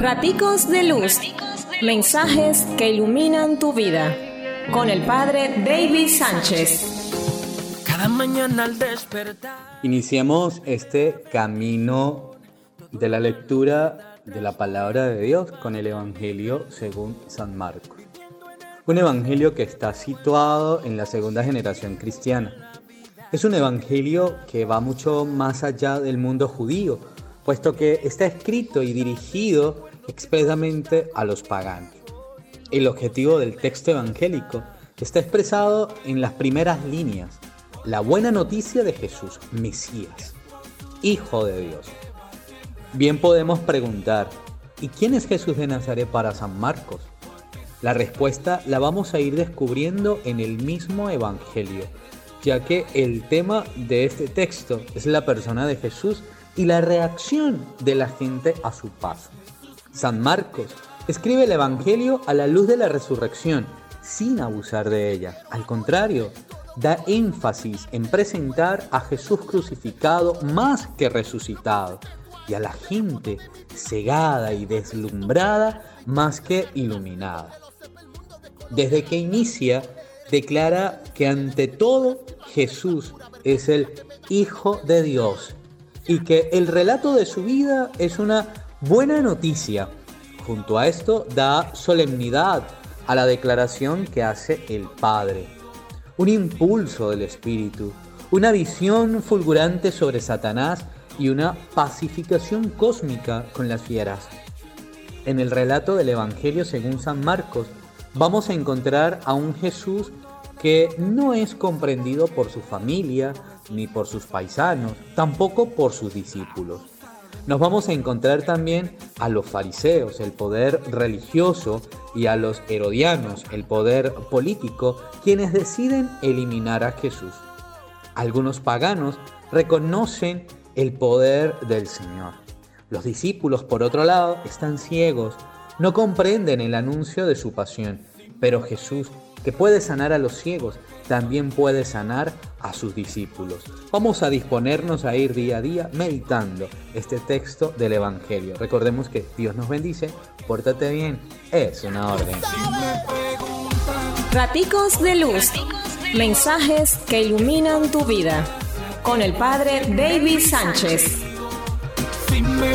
Raticos de Luz. Mensajes que iluminan tu vida. Con el Padre David Sánchez. Cada mañana al despertar. Iniciamos este camino de la lectura de la palabra de Dios con el Evangelio según San Marcos. Un evangelio que está situado en la segunda generación cristiana. Es un evangelio que va mucho más allá del mundo judío, puesto que está escrito y dirigido expresamente a los paganos. El objetivo del texto evangélico está expresado en las primeras líneas, la buena noticia de Jesús, Mesías, Hijo de Dios. Bien podemos preguntar, ¿y quién es Jesús de Nazaret para San Marcos? La respuesta la vamos a ir descubriendo en el mismo Evangelio, ya que el tema de este texto es la persona de Jesús y la reacción de la gente a su paso. San Marcos escribe el Evangelio a la luz de la resurrección, sin abusar de ella. Al contrario, da énfasis en presentar a Jesús crucificado más que resucitado y a la gente cegada y deslumbrada más que iluminada. Desde que inicia, declara que ante todo Jesús es el Hijo de Dios y que el relato de su vida es una buena noticia. Junto a esto da solemnidad a la declaración que hace el Padre, un impulso del Espíritu, una visión fulgurante sobre Satanás y una pacificación cósmica con las fieras. En el relato del Evangelio según San Marcos vamos a encontrar a un Jesús que no es comprendido por su familia, ni por sus paisanos, tampoco por sus discípulos. Nos vamos a encontrar también a los fariseos, el poder religioso, y a los herodianos, el poder político, quienes deciden eliminar a Jesús. Algunos paganos reconocen el poder del Señor. Los discípulos, por otro lado, están ciegos, no comprenden el anuncio de su pasión, pero Jesús, que puede sanar a los ciegos, también puede sanar a sus discípulos. Vamos a disponernos a ir día a día meditando este texto del Evangelio. Recordemos que Dios nos bendice, pórtate bien, es una orden. Raticos de Luz. Mensajes que iluminan tu vida. Con el Padre David Sánchez. Si me